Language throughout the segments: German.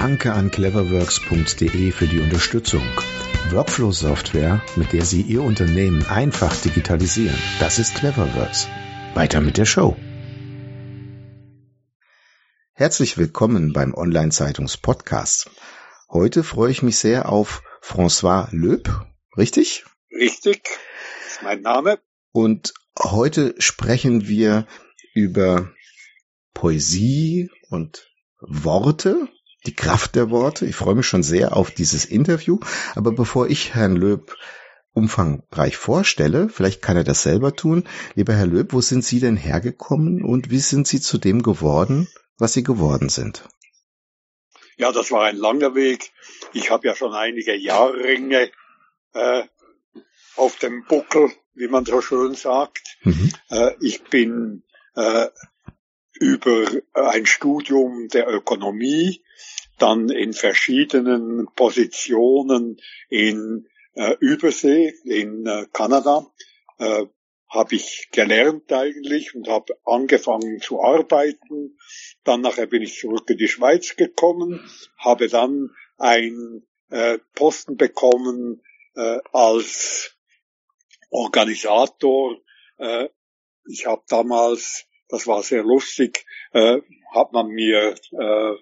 Danke an cleverworks.de für die Unterstützung. Workflow-Software, mit der Sie Ihr Unternehmen einfach digitalisieren. Das ist Cleverworks. Weiter mit der Show. Herzlich willkommen beim Online-Zeitungs-Podcast. Heute freue ich mich sehr auf François Löb. Richtig? Richtig. Das ist mein Name. Und heute sprechen wir über Poesie und Worte die Kraft der Worte. Ich freue mich schon sehr auf dieses Interview. Aber bevor ich Herrn Löb umfangreich vorstelle, vielleicht kann er das selber tun. Lieber Herr Löb, wo sind Sie denn hergekommen und wie sind Sie zu dem geworden, was Sie geworden sind? Ja, das war ein langer Weg. Ich habe ja schon einige Jahrringe äh, auf dem Buckel, wie man so schön sagt. Mhm. Äh, ich bin äh, über ein Studium der Ökonomie dann in verschiedenen Positionen in äh, Übersee, in äh, Kanada, äh, habe ich gelernt eigentlich und habe angefangen zu arbeiten. Dann nachher bin ich zurück in die Schweiz gekommen, habe dann einen äh, Posten bekommen äh, als Organisator. Äh, ich habe damals, das war sehr lustig, äh, hat man mir äh,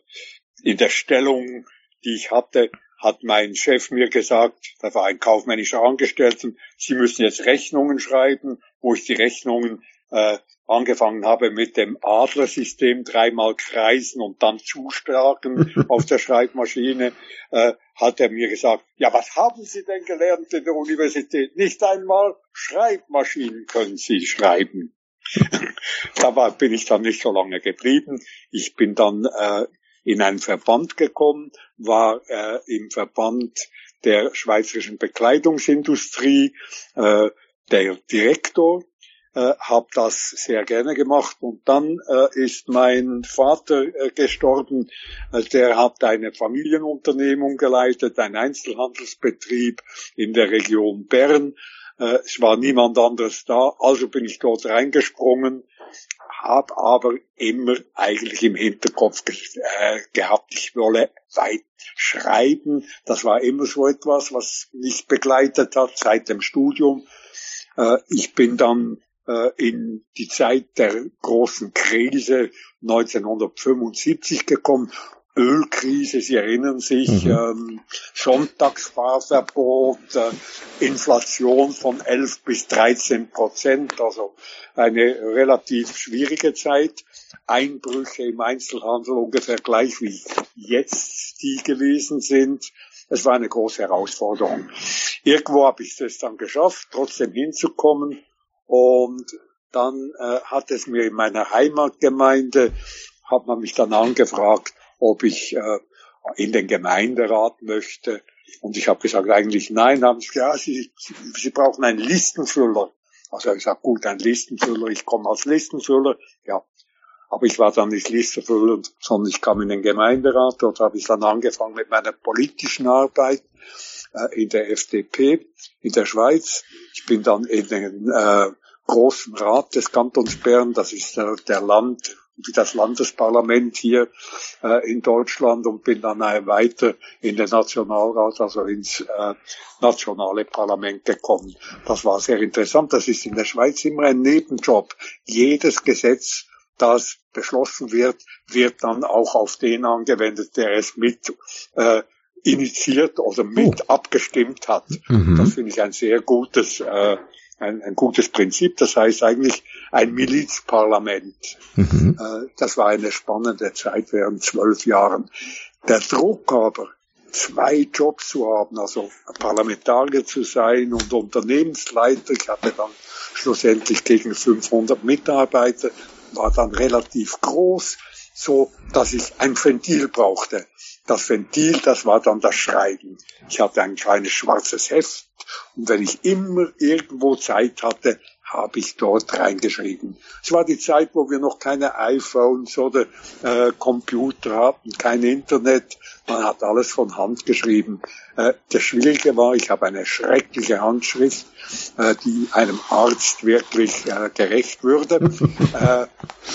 in der Stellung, die ich hatte, hat mein Chef mir gesagt, da war ein kaufmännischer Angestellter, Sie müssen jetzt Rechnungen schreiben, wo ich die Rechnungen äh, angefangen habe mit dem Adlersystem, dreimal kreisen und dann zuschlagen auf der Schreibmaschine, äh, hat er mir gesagt, ja, was haben Sie denn gelernt in der Universität? Nicht einmal Schreibmaschinen können Sie schreiben. da war, bin ich dann nicht so lange geblieben. Ich bin dann äh, in einen Verband gekommen, war äh, im Verband der schweizerischen Bekleidungsindustrie äh, der Direktor, äh, habe das sehr gerne gemacht und dann äh, ist mein Vater äh, gestorben. Äh, der hat eine Familienunternehmung geleitet, ein Einzelhandelsbetrieb in der Region Bern. Äh, es war niemand anderes da, also bin ich dort reingesprungen habe aber immer eigentlich im Hinterkopf äh, gehabt, ich wolle weit schreiben. Das war immer so etwas, was mich begleitet hat seit dem Studium. Äh, ich bin dann äh, in die Zeit der großen Krise 1975 gekommen Ölkrise, Sie erinnern sich, mhm. ähm, Sonntagsfahrverbot, äh, Inflation von 11 bis 13 Prozent, also eine relativ schwierige Zeit. Einbrüche im Einzelhandel ungefähr gleich wie jetzt die gewesen sind. Es war eine große Herausforderung. Irgendwo habe ich es dann geschafft, trotzdem hinzukommen. Und dann äh, hat es mir in meiner Heimatgemeinde, hat man mich dann angefragt, ob ich äh, in den Gemeinderat möchte. Und ich habe gesagt, eigentlich nein, haben sie gesagt, ja, sie, sie, brauchen einen Listenfüller. Also ich gesagt, gut, ein Listenfüller, ich komme als Listenfüller, ja. Aber ich war dann nicht Listenfüller, sondern ich kam in den Gemeinderat. Dort habe ich dann angefangen mit meiner politischen Arbeit äh, in der FDP in der Schweiz. Ich bin dann in den äh, großen Rat des Kantons Bern, das ist äh, der Land, wie das Landesparlament hier äh, in Deutschland und bin dann weiter in den Nationalrat, also ins äh, nationale Parlament gekommen. Das war sehr interessant. Das ist in der Schweiz immer ein Nebenjob. Jedes Gesetz, das beschlossen wird, wird dann auch auf den angewendet, der es mit äh, initiiert oder mit oh. abgestimmt hat. Mhm. Das finde ich ein sehr gutes äh, ein, ein gutes Prinzip. Das heißt eigentlich ein Milizparlament. Mhm. Äh, das war eine spannende Zeit während zwölf Jahren. Der Druck aber, zwei Jobs zu haben, also Parlamentarier zu sein und Unternehmensleiter. Ich hatte dann schlussendlich gegen 500 Mitarbeiter, war dann relativ groß, so dass ich ein Ventil brauchte. Das Ventil, das war dann das Schreiben. Ich hatte ein kleines schwarzes Heft und wenn ich immer irgendwo Zeit hatte, habe ich dort reingeschrieben. Es war die Zeit, wo wir noch keine iPhones oder äh, Computer hatten, kein Internet. Man hat alles von Hand geschrieben. Äh, das Schwierige war, ich habe eine schreckliche Handschrift, äh, die einem Arzt wirklich äh, gerecht würde, äh,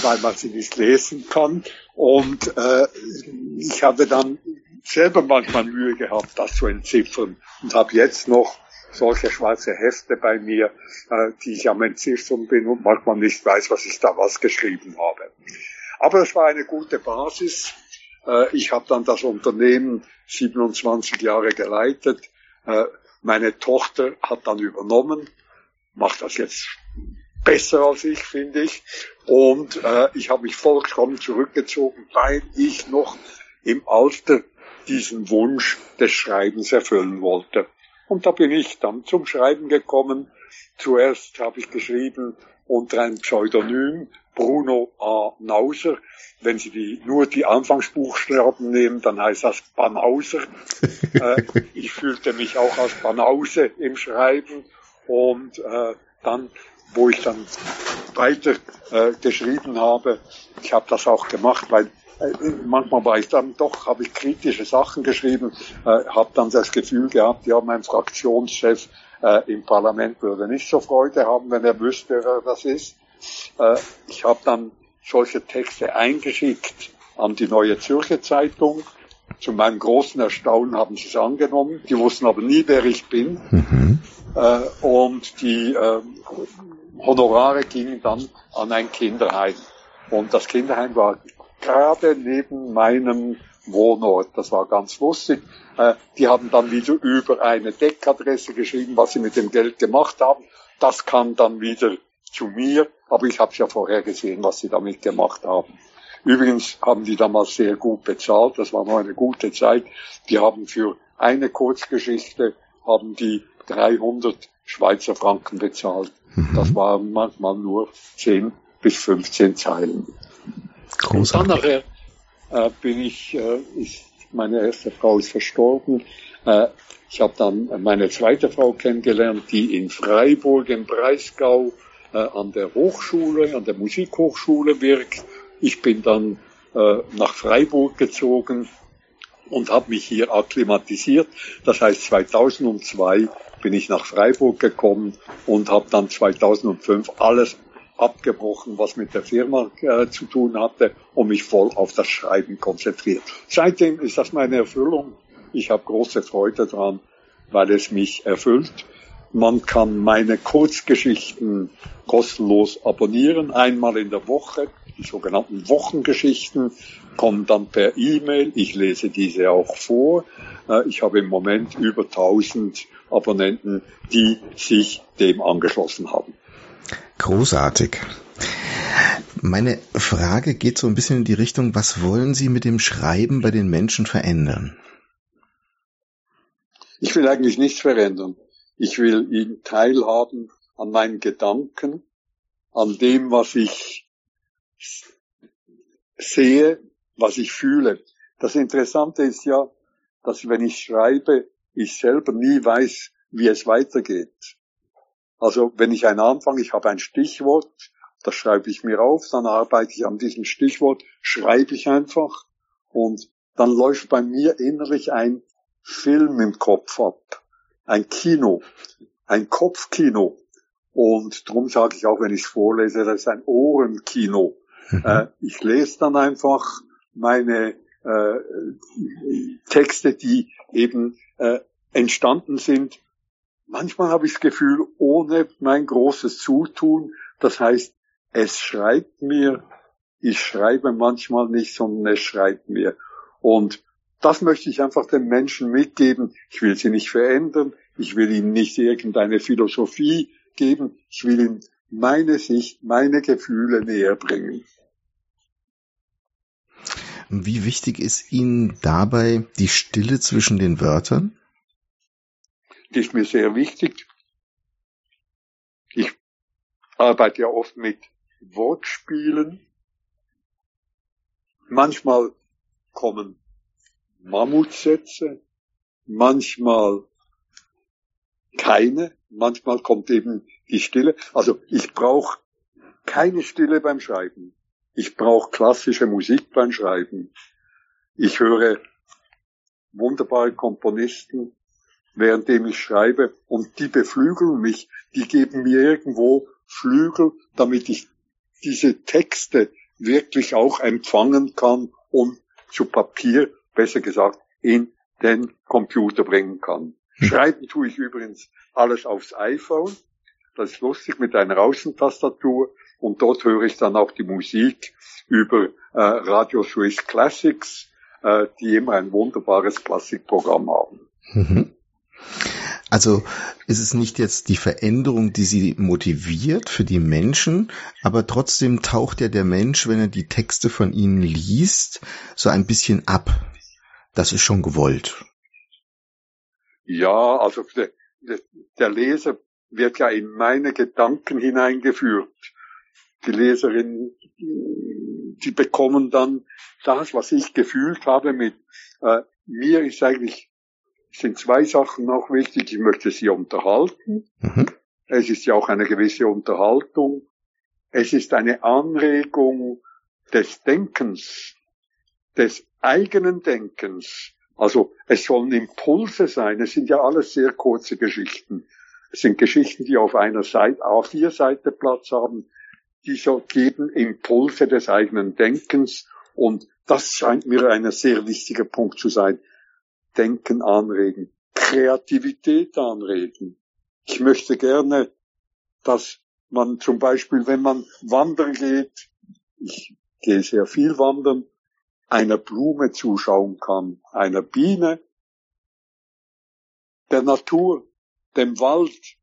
weil man sie nicht lesen kann. Und äh, ich habe dann selber manchmal Mühe gehabt, das zu entziffern und habe jetzt noch solche schwarze Hefte bei mir, äh, die ich am Entziffern bin und manchmal nicht weiß, was ich da was geschrieben habe. Aber es war eine gute Basis. Äh, ich habe dann das Unternehmen 27 Jahre geleitet. Äh, meine Tochter hat dann übernommen, macht das jetzt besser als ich, finde ich. Und äh, ich habe mich vollkommen zurückgezogen, weil ich noch im Alter diesen Wunsch des Schreibens erfüllen wollte. Und da bin ich dann zum Schreiben gekommen. Zuerst habe ich geschrieben unter einem Pseudonym Bruno A. Nauser. Wenn Sie die, nur die Anfangsbuchstaben nehmen, dann heißt das Banauser. äh, ich fühlte mich auch als Banause im Schreiben und äh, dann, wo ich dann weiter äh, geschrieben habe, ich habe das auch gemacht, weil äh, manchmal war ich dann doch, habe ich kritische Sachen geschrieben, äh, habe dann das Gefühl gehabt, ja, mein Fraktionschef äh, im Parlament würde nicht so Freude haben, wenn er wüsste, wer das ist. Äh, ich habe dann solche Texte eingeschickt an die Neue Zürcher Zeitung. Zu meinem großen Erstaunen haben sie es angenommen. Die wussten aber nie, wer ich bin. Mhm. Äh, und die äh, Honorare gingen dann an ein Kinderheim. Und das Kinderheim war gerade neben meinem Wohnort. Das war ganz lustig. Äh, die haben dann wieder über eine Deckadresse geschrieben, was sie mit dem Geld gemacht haben. Das kam dann wieder zu mir, aber ich habe ja vorher gesehen, was sie damit gemacht haben. Übrigens haben die damals sehr gut bezahlt, das war noch eine gute Zeit. Die haben für eine Kurzgeschichte haben die 300 Schweizer Franken bezahlt. Mhm. Das waren manchmal nur 10 bis 15 Zeilen. Großartig. Und dann nachher äh, bin ich, äh, ich, meine erste Frau ist verstorben. Äh, ich habe dann meine zweite Frau kennengelernt, die in Freiburg im Breisgau äh, an der Hochschule, an der Musikhochschule wirkt. Ich bin dann äh, nach Freiburg gezogen und habe mich hier akklimatisiert. Das heißt, 2002 bin ich nach Freiburg gekommen und habe dann 2005 alles abgebrochen, was mit der Firma äh, zu tun hatte und mich voll auf das Schreiben konzentriert. Seitdem ist das meine Erfüllung. Ich habe große Freude dran, weil es mich erfüllt. Man kann meine Kurzgeschichten kostenlos abonnieren, einmal in der Woche. Die sogenannten Wochengeschichten kommen dann per E-Mail. Ich lese diese auch vor. Äh, ich habe im Moment über 1000 Abonnenten, die sich dem angeschlossen haben. Großartig. Meine Frage geht so ein bisschen in die Richtung, was wollen Sie mit dem Schreiben bei den Menschen verändern? Ich will eigentlich nichts verändern. Ich will ihn teilhaben an meinen Gedanken, an dem, was ich sehe, was ich fühle. Das Interessante ist ja, dass wenn ich schreibe, ich selber nie weiß, wie es weitergeht. Also wenn ich einen anfange, ich habe ein Stichwort, das schreibe ich mir auf, dann arbeite ich an diesem Stichwort, schreibe ich einfach und dann läuft bei mir innerlich ein Film im Kopf ab, ein Kino, ein Kopfkino. Und darum sage ich auch, wenn ich es vorlese, das ist ein Ohrenkino. Mhm. Äh, ich lese dann einfach meine äh, Texte, die eben äh, entstanden sind manchmal habe ich das Gefühl, ohne mein großes Zutun, das heißt, es schreibt mir, ich schreibe manchmal nicht, sondern es schreibt mir. Und das möchte ich einfach den Menschen mitgeben. Ich will sie nicht verändern. Ich will ihnen nicht irgendeine Philosophie geben. Ich will ihnen meine Sicht, meine Gefühle näher bringen. Wie wichtig ist Ihnen dabei die Stille zwischen den Wörtern? die ist mir sehr wichtig. Ich arbeite ja oft mit Wortspielen. Manchmal kommen Mammutsätze, manchmal keine, manchmal kommt eben die Stille. Also ich brauche keine Stille beim Schreiben. Ich brauche klassische Musik beim Schreiben. Ich höre wunderbare Komponisten, währenddem ich schreibe, und die beflügeln mich, die geben mir irgendwo Flügel, damit ich diese Texte wirklich auch empfangen kann und zu Papier, besser gesagt, in den Computer bringen kann. Hm. Schreiben tue ich übrigens alles aufs iPhone. Das ist lustig mit einer Außentastatur. Und dort höre ich dann auch die Musik über äh, Radio Swiss Classics, äh, die immer ein wunderbares Klassikprogramm haben. Mhm. Also ist es nicht jetzt die Veränderung, die sie motiviert für die Menschen, aber trotzdem taucht ja der Mensch, wenn er die Texte von ihnen liest, so ein bisschen ab. Das ist schon gewollt. Ja, also der, der Leser wird ja in meine Gedanken hineingeführt. Die Leserinnen, die bekommen dann das, was ich gefühlt habe mit, äh, mir ist eigentlich, sind zwei Sachen noch wichtig. Ich möchte sie unterhalten. Mhm. Es ist ja auch eine gewisse Unterhaltung. Es ist eine Anregung des Denkens, des eigenen Denkens. Also es sollen Impulse sein. Es sind ja alles sehr kurze Geschichten. Es sind Geschichten, die auf einer Seite, auf vier Seite Platz haben. Die so geben Impulse des eigenen Denkens. Und das scheint mir ein sehr wichtiger Punkt zu sein. Denken anregen. Kreativität anregen. Ich möchte gerne, dass man zum Beispiel, wenn man wandern geht, ich gehe sehr viel wandern, einer Blume zuschauen kann, einer Biene, der Natur, dem Wald,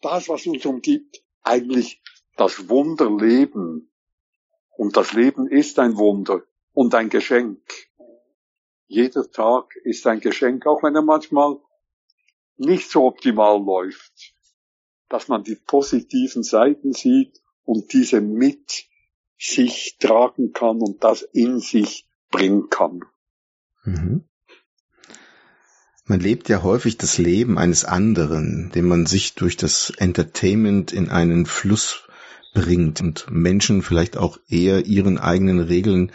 das, was uns umgibt, eigentlich das Wunderleben. Und das Leben ist ein Wunder und ein Geschenk. Jeder Tag ist ein Geschenk, auch wenn er manchmal nicht so optimal läuft, dass man die positiven Seiten sieht und diese mit sich tragen kann und das in sich bringen kann. Mhm. Man lebt ja häufig das Leben eines anderen, dem man sich durch das Entertainment in einen Fluss bringt und Menschen vielleicht auch eher ihren eigenen Regeln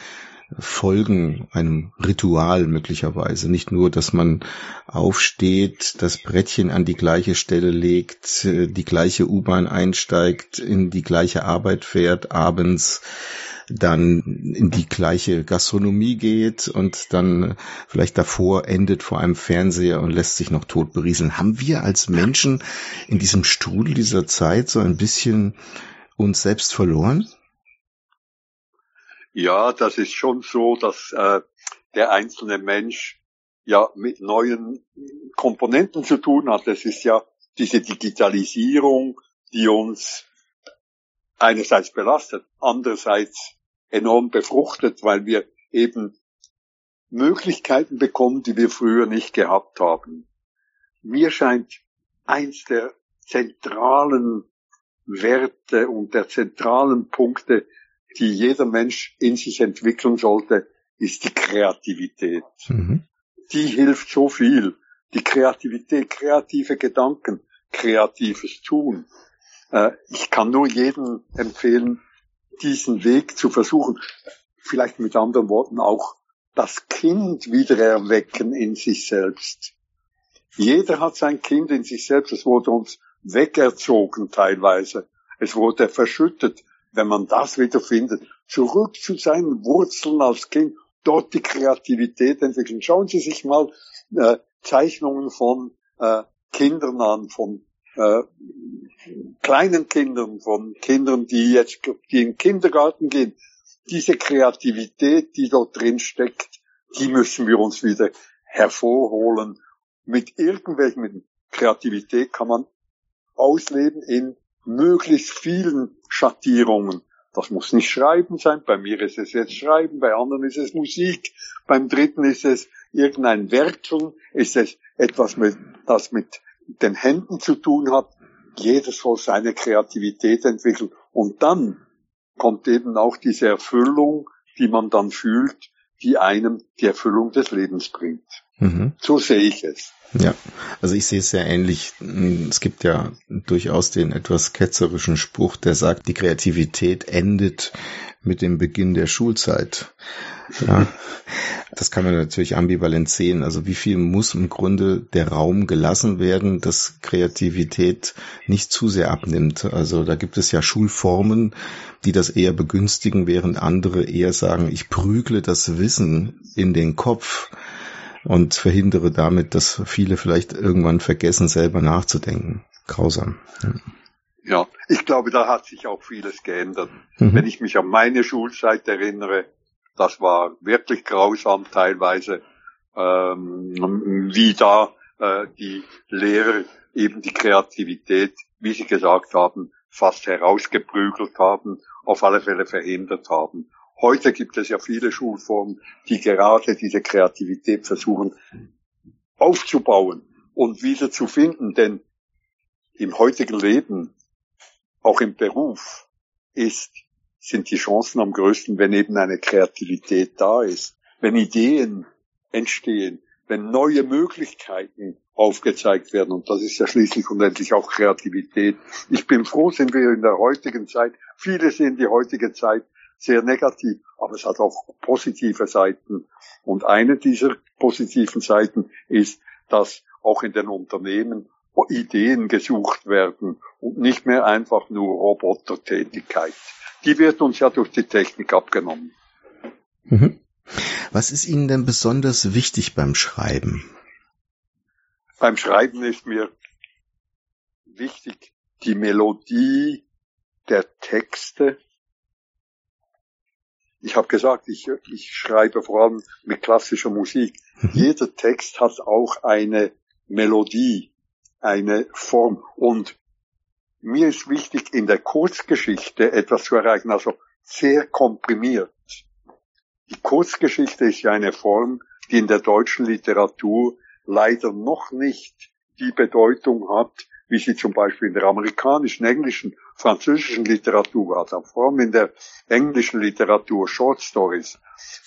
folgen, einem Ritual möglicherweise. Nicht nur, dass man aufsteht, das Brettchen an die gleiche Stelle legt, die gleiche U-Bahn einsteigt, in die gleiche Arbeit fährt, abends dann in die gleiche Gastronomie geht und dann vielleicht davor endet vor einem Fernseher und lässt sich noch tot berieseln. Haben wir als Menschen in diesem Strudel dieser Zeit so ein bisschen uns selbst verloren? Ja, das ist schon so, dass äh, der einzelne Mensch ja mit neuen Komponenten zu tun hat. Es ist ja diese Digitalisierung, die uns einerseits belastet, andererseits enorm befruchtet, weil wir eben Möglichkeiten bekommen, die wir früher nicht gehabt haben. Mir scheint eins der zentralen Werte und der zentralen Punkte, die jeder Mensch in sich entwickeln sollte, ist die Kreativität. Mhm. Die hilft so viel. Die Kreativität, kreative Gedanken, kreatives Tun. Äh, ich kann nur jedem empfehlen, diesen Weg zu versuchen, vielleicht mit anderen Worten auch das Kind wieder erwecken in sich selbst. Jeder hat sein Kind in sich selbst, es wurde uns wegerzogen teilweise, es wurde verschüttet, wenn man das wieder findet, zurück zu seinen Wurzeln als Kind, dort die Kreativität entwickeln. Schauen Sie sich mal äh, Zeichnungen von äh, Kindern an, von äh, kleinen Kindern, von Kindern, die jetzt die in den Kindergarten gehen, diese Kreativität, die dort drin steckt, die müssen wir uns wieder hervorholen. Mit irgendwelchen mit Kreativität kann man ausleben in möglichst vielen Schattierungen. Das muss nicht Schreiben sein. Bei mir ist es jetzt Schreiben, bei anderen ist es Musik, beim dritten ist es irgendein Werkeln, ist es etwas, mit, das mit den Händen zu tun hat. Jeder soll seine Kreativität entwickeln. Und dann kommt eben auch diese Erfüllung, die man dann fühlt, die einem die Erfüllung des Lebens bringt. Mhm. So sehe ich es. Ja, also ich sehe es sehr ähnlich. Es gibt ja durchaus den etwas ketzerischen Spruch, der sagt, die Kreativität endet mit dem Beginn der Schulzeit. Ja, das kann man natürlich ambivalent sehen. Also wie viel muss im Grunde der Raum gelassen werden, dass Kreativität nicht zu sehr abnimmt. Also da gibt es ja Schulformen, die das eher begünstigen, während andere eher sagen, ich prügle das Wissen in den Kopf und verhindere damit, dass viele vielleicht irgendwann vergessen, selber nachzudenken. Grausam. Ja. ja ich glaube, da hat sich auch vieles geändert. Mhm. Wenn ich mich an meine Schulzeit erinnere, das war wirklich grausam teilweise, ähm, wie da äh, die Lehrer eben die Kreativität, wie Sie gesagt haben, fast herausgeprügelt haben, auf alle Fälle verhindert haben. Heute gibt es ja viele Schulformen, die gerade diese Kreativität versuchen aufzubauen und wieder zu finden, denn im heutigen Leben, auch im Beruf, ist, sind die Chancen am größten, wenn eben eine Kreativität da ist, wenn Ideen entstehen, wenn neue Möglichkeiten aufgezeigt werden. Und das ist ja schließlich und endlich auch Kreativität. Ich bin froh, sind wir in der heutigen Zeit, viele sehen die heutige Zeit sehr negativ, aber es hat auch positive Seiten. Und eine dieser positiven Seiten ist, dass auch in den Unternehmen Ideen gesucht werden und nicht mehr einfach nur Robotertätigkeit. Die wird uns ja durch die Technik abgenommen. Mhm. Was ist Ihnen denn besonders wichtig beim Schreiben? Beim Schreiben ist mir wichtig die Melodie der Texte ich habe gesagt, ich, ich schreibe vor allem mit klassischer Musik. Mhm. Jeder Text hat auch eine Melodie, eine Form. Und mir ist wichtig, in der Kurzgeschichte etwas zu erreichen, also sehr komprimiert. Die Kurzgeschichte ist ja eine Form, die in der deutschen Literatur leider noch nicht die Bedeutung hat, wie sie zum Beispiel in der amerikanischen, englischen, französischen Literatur hat, vor allem in der englischen Literatur, Short Stories.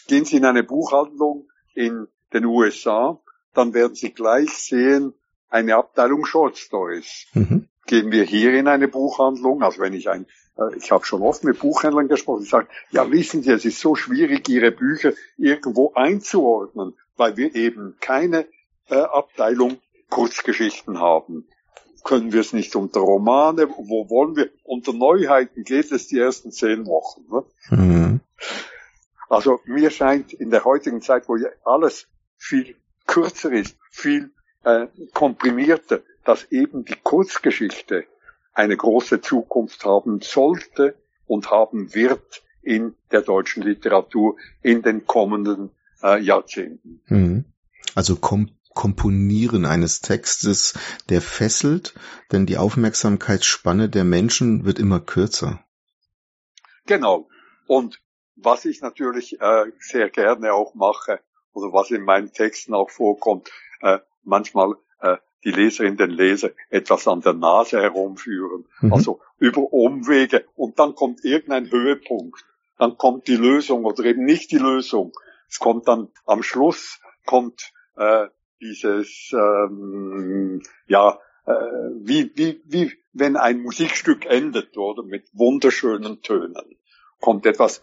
Gehen Sie in eine Buchhandlung in den USA, dann werden Sie gleich sehen, eine Abteilung Short Stories. Mhm. Gehen wir hier in eine Buchhandlung, also wenn ich ein, äh, ich habe schon oft mit Buchhändlern gesprochen, die sagen, ja wissen Sie, es ist so schwierig, Ihre Bücher irgendwo einzuordnen, weil wir eben keine äh, Abteilung Kurzgeschichten haben können wir es nicht unter Romane, wo wollen wir? Unter Neuheiten geht es die ersten zehn Wochen. Ne? Mhm. Also mir scheint in der heutigen Zeit, wo ja alles viel kürzer ist, viel äh, komprimierter, dass eben die Kurzgeschichte eine große Zukunft haben sollte und haben wird in der deutschen Literatur in den kommenden äh, Jahrzehnten. Mhm. Also kommt Komponieren eines Textes, der fesselt, denn die Aufmerksamkeitsspanne der Menschen wird immer kürzer. Genau. Und was ich natürlich äh, sehr gerne auch mache, oder was in meinen Texten auch vorkommt, äh, manchmal äh, die Leserin, den Leser etwas an der Nase herumführen, mhm. also über Umwege und dann kommt irgendein Höhepunkt, dann kommt die Lösung oder eben nicht die Lösung. Es kommt dann am Schluss kommt äh, dieses, ähm, ja, äh, wie, wie, wie wenn ein Musikstück endet, oder mit wunderschönen Tönen, kommt etwas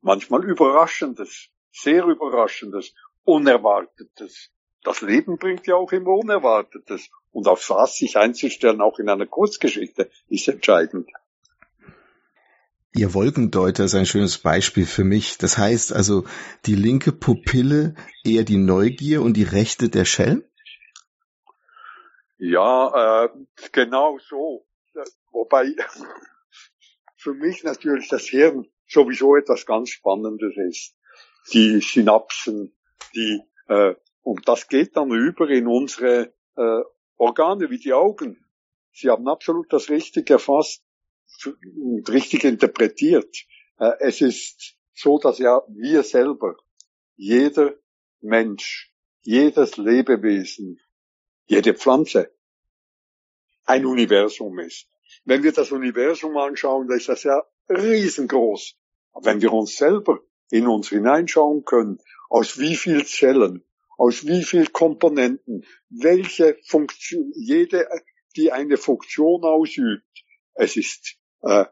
manchmal Überraschendes, sehr Überraschendes, Unerwartetes. Das Leben bringt ja auch immer Unerwartetes. Und auf was sich einzustellen, auch in einer Kurzgeschichte, ist entscheidend. Ihr Wolkendeuter ist ein schönes Beispiel für mich. Das heißt also, die linke Pupille eher die Neugier und die rechte der Schelm? Ja, äh, genau so. Wobei für mich natürlich das Hirn sowieso etwas ganz Spannendes ist. Die Synapsen, die äh, und das geht dann über in unsere äh, Organe wie die Augen. Sie haben absolut das Richtige erfasst richtig interpretiert. Äh, es ist so, dass ja wir selber, jeder Mensch, jedes Lebewesen, jede Pflanze ein Universum ist. Wenn wir das Universum anschauen, dann ist das ja riesengroß. Wenn wir uns selber in uns hineinschauen können aus wie viel Zellen, aus wie viel Komponenten, welche Funktion, jede, die eine Funktion ausübt. Es ist äh,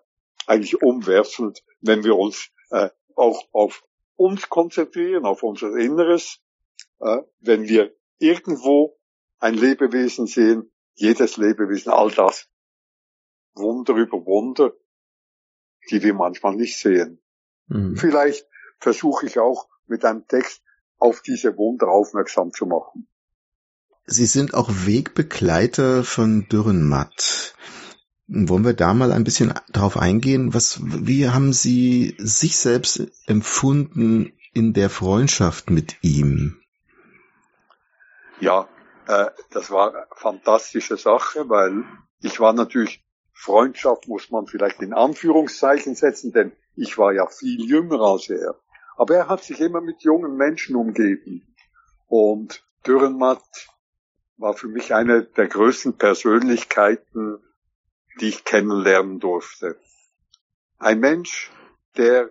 eigentlich umwerfend, wenn wir uns äh, auch auf uns konzentrieren, auf unser Inneres, äh, wenn wir irgendwo ein Lebewesen sehen, jedes Lebewesen, all das, Wunder über Wunder, die wir manchmal nicht sehen. Mhm. Vielleicht versuche ich auch mit einem Text auf diese Wunder aufmerksam zu machen. Sie sind auch Wegbegleiter von Dürrenmatt. Wollen wir da mal ein bisschen drauf eingehen? Was, wie haben Sie sich selbst empfunden in der Freundschaft mit ihm? Ja, äh, das war eine fantastische Sache, weil ich war natürlich, Freundschaft muss man vielleicht in Anführungszeichen setzen, denn ich war ja viel jünger als er. Aber er hat sich immer mit jungen Menschen umgeben. Und Dürrenmatt war für mich eine der größten Persönlichkeiten die ich kennenlernen durfte. Ein Mensch, der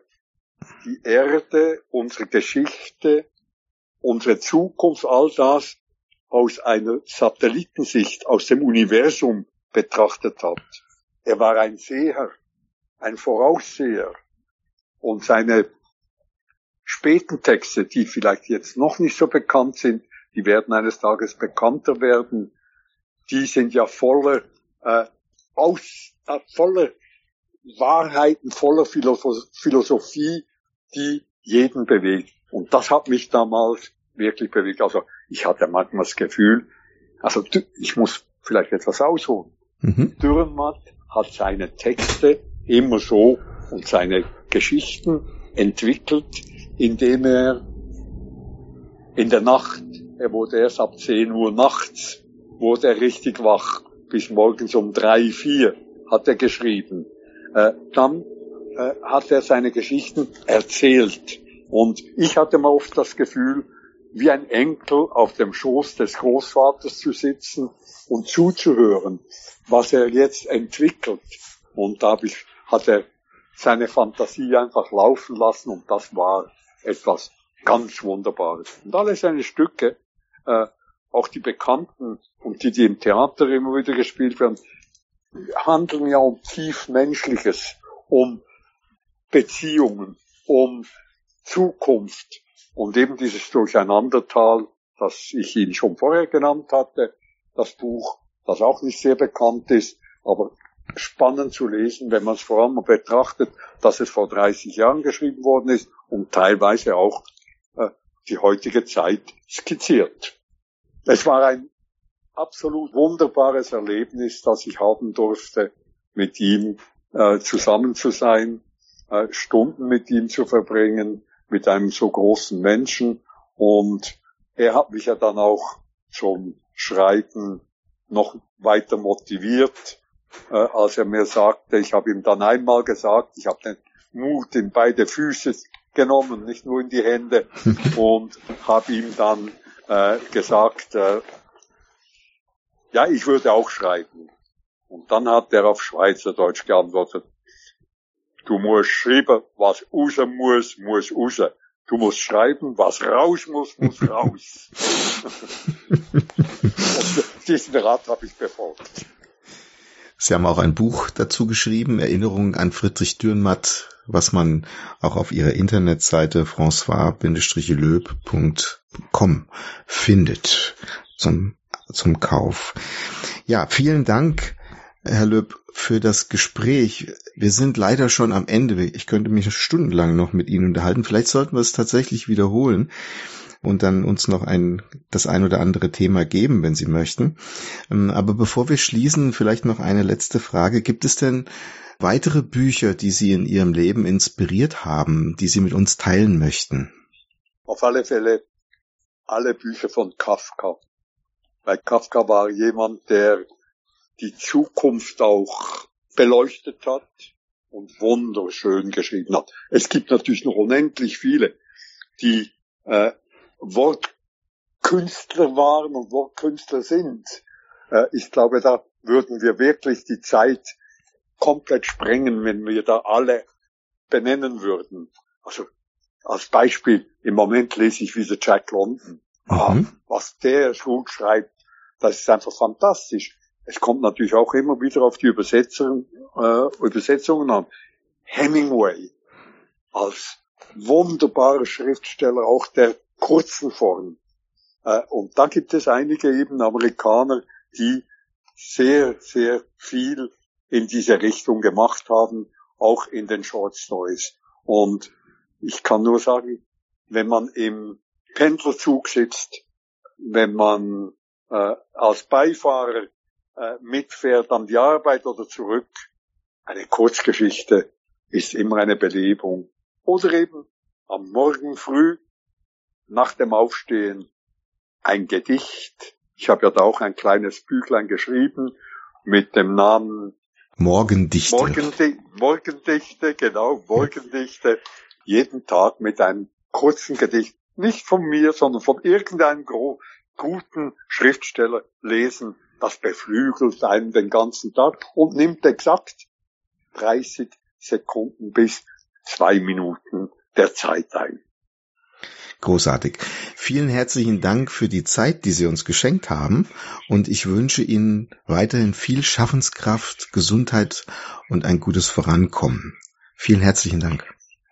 die Erde, unsere Geschichte, unsere Zukunft, all das aus einer Satellitensicht, aus dem Universum betrachtet hat. Er war ein Seher, ein Vorausseher. Und seine späten Texte, die vielleicht jetzt noch nicht so bekannt sind, die werden eines Tages bekannter werden, die sind ja voller äh, aus, voller Wahrheiten, voller Philosophie, die jeden bewegt. Und das hat mich damals wirklich bewegt. Also ich hatte manchmal das Gefühl, also ich muss vielleicht etwas ausholen. Mhm. Dürrenmatt hat seine Texte immer so und seine Geschichten entwickelt, indem er in der Nacht, er wurde erst ab 10 Uhr nachts, wurde er richtig wach bis morgens um drei, vier hat er geschrieben. Äh, dann äh, hat er seine Geschichten erzählt. Und ich hatte mal oft das Gefühl, wie ein Enkel auf dem Schoß des Großvaters zu sitzen und zuzuhören, was er jetzt entwickelt. Und da hat er seine Fantasie einfach laufen lassen und das war etwas ganz Wunderbares. Und alle seine Stücke äh, auch die bekannten und die, die im Theater immer wieder gespielt werden, handeln ja um tief Menschliches, um Beziehungen, um Zukunft und eben dieses Durcheinandertal, das ich Ihnen schon vorher genannt hatte, das Buch, das auch nicht sehr bekannt ist, aber spannend zu lesen, wenn man es vor allem betrachtet, dass es vor 30 Jahren geschrieben worden ist und teilweise auch äh, die heutige Zeit skizziert. Es war ein absolut wunderbares Erlebnis, das ich haben durfte, mit ihm äh, zusammen zu sein, äh, Stunden mit ihm zu verbringen, mit einem so großen Menschen. Und er hat mich ja dann auch zum Schreiben noch weiter motiviert, äh, als er mir sagte, ich habe ihm dann einmal gesagt, ich habe den Mut in beide Füße genommen, nicht nur in die Hände, und habe ihm dann äh, gesagt, äh, ja, ich würde auch schreiben. Und dann hat er auf Schweizerdeutsch geantwortet, du musst schreiben, was raus muss, muss raus. Du musst schreiben, was raus muss, muss raus. Und diesen Rat habe ich befolgt. Sie haben auch ein Buch dazu geschrieben, Erinnerungen an Friedrich Dürrenmatt, was man auch auf ihrer Internetseite françois-löb.com findet zum, zum Kauf. Ja, vielen Dank, Herr Löb, für das Gespräch. Wir sind leider schon am Ende. Ich könnte mich stundenlang noch mit Ihnen unterhalten. Vielleicht sollten wir es tatsächlich wiederholen und dann uns noch ein, das ein oder andere Thema geben, wenn Sie möchten. Ähm, aber bevor wir schließen, vielleicht noch eine letzte Frage. Gibt es denn weitere Bücher, die Sie in Ihrem Leben inspiriert haben, die Sie mit uns teilen möchten? Auf alle Fälle alle Bücher von Kafka. Weil Kafka war jemand, der die Zukunft auch beleuchtet hat und wunderschön geschrieben hat. Es gibt natürlich noch unendlich viele, die äh, Wortkünstler waren und Wortkünstler sind. Äh, ich glaube, da würden wir wirklich die Zeit komplett sprengen, wenn wir da alle benennen würden. Also als Beispiel, im Moment lese ich wieder Jack London. Ah, mhm. was der Schul schreibt, das ist einfach fantastisch. Es kommt natürlich auch immer wieder auf die Übersetzung, äh, Übersetzungen an. Hemingway als wunderbarer Schriftsteller auch der kurzen Form. Äh, und da gibt es einige eben Amerikaner, die sehr, sehr viel in diese Richtung gemacht haben, auch in den Short Stories. Und ich kann nur sagen, wenn man im Pendlerzug sitzt, wenn man äh, als Beifahrer äh, mitfährt an die Arbeit oder zurück, eine Kurzgeschichte ist immer eine Belebung. Oder eben am Morgen früh nach dem Aufstehen ein Gedicht. Ich habe ja da auch ein kleines Büchlein geschrieben mit dem Namen Morgendichte. Morgendi Morgendichte, genau, Morgendichte. Jeden Tag mit einem kurzen Gedicht. Nicht von mir, sondern von irgendeinem guten Schriftsteller lesen. Das beflügelt einen den ganzen Tag und nimmt exakt 30 Sekunden bis zwei Minuten der Zeit ein. Großartig. Vielen herzlichen Dank für die Zeit, die Sie uns geschenkt haben. Und ich wünsche Ihnen weiterhin viel Schaffenskraft, Gesundheit und ein gutes Vorankommen. Vielen herzlichen Dank.